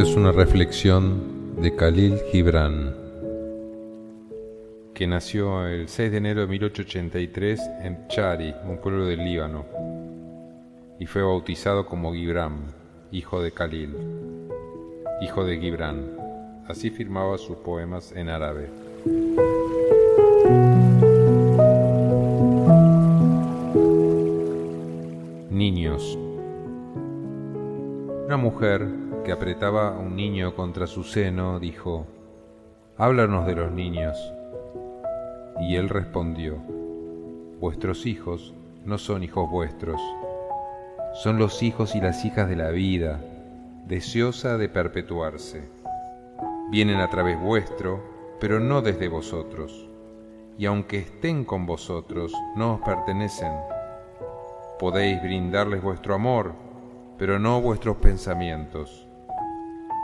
Reflexión de Khalil Gibran, que nació el 6 de enero de 1883 en Chari, un pueblo del Líbano, y fue bautizado como Gibran, hijo de Khalil, hijo de Gibran. Así firmaba sus poemas en árabe. Niños. Una mujer que apretaba a un niño contra su seno dijo, Háblanos de los niños. Y él respondió, Vuestros hijos no son hijos vuestros, son los hijos y las hijas de la vida, deseosa de perpetuarse. Vienen a través vuestro, pero no desde vosotros, y aunque estén con vosotros, no os pertenecen. Podéis brindarles vuestro amor, pero no vuestros pensamientos,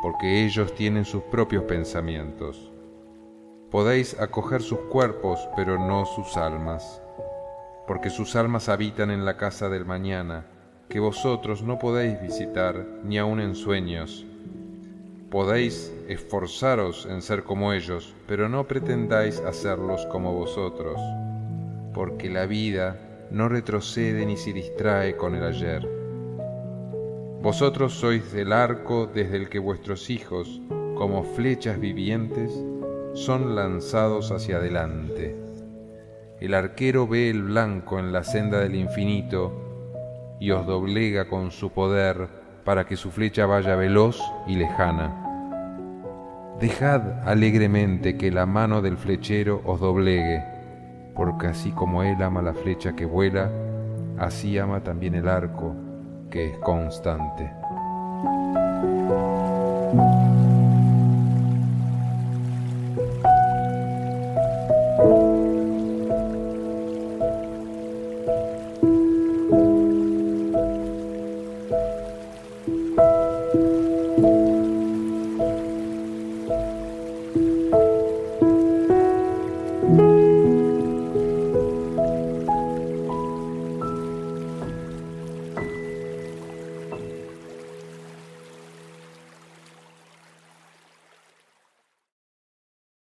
porque ellos tienen sus propios pensamientos. Podéis acoger sus cuerpos, pero no sus almas, porque sus almas habitan en la casa del mañana, que vosotros no podéis visitar ni aun en sueños. Podéis esforzaros en ser como ellos, pero no pretendáis hacerlos como vosotros, porque la vida no retrocede ni se distrae con el ayer vosotros sois el arco desde el que vuestros hijos, como flechas vivientes, son lanzados hacia adelante. El arquero ve el blanco en la senda del infinito y os doblega con su poder para que su flecha vaya veloz y lejana. Dejad alegremente que la mano del flechero os doblegue, porque así como él ama la flecha que vuela, así ama también el arco que es constante.